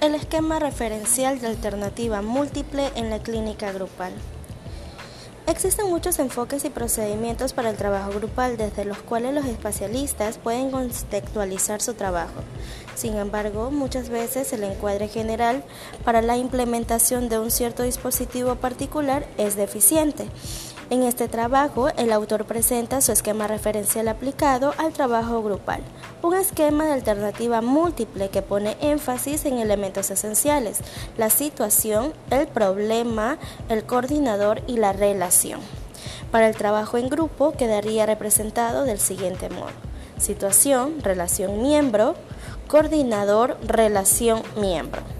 El esquema referencial de alternativa múltiple en la clínica grupal. Existen muchos enfoques y procedimientos para el trabajo grupal desde los cuales los especialistas pueden contextualizar su trabajo. Sin embargo, muchas veces el encuadre general para la implementación de un cierto dispositivo particular es deficiente. En este trabajo, el autor presenta su esquema referencial aplicado al trabajo grupal, un esquema de alternativa múltiple que pone énfasis en elementos esenciales, la situación, el problema, el coordinador y la relación. Para el trabajo en grupo quedaría representado del siguiente modo. Situación, relación miembro, coordinador, relación miembro.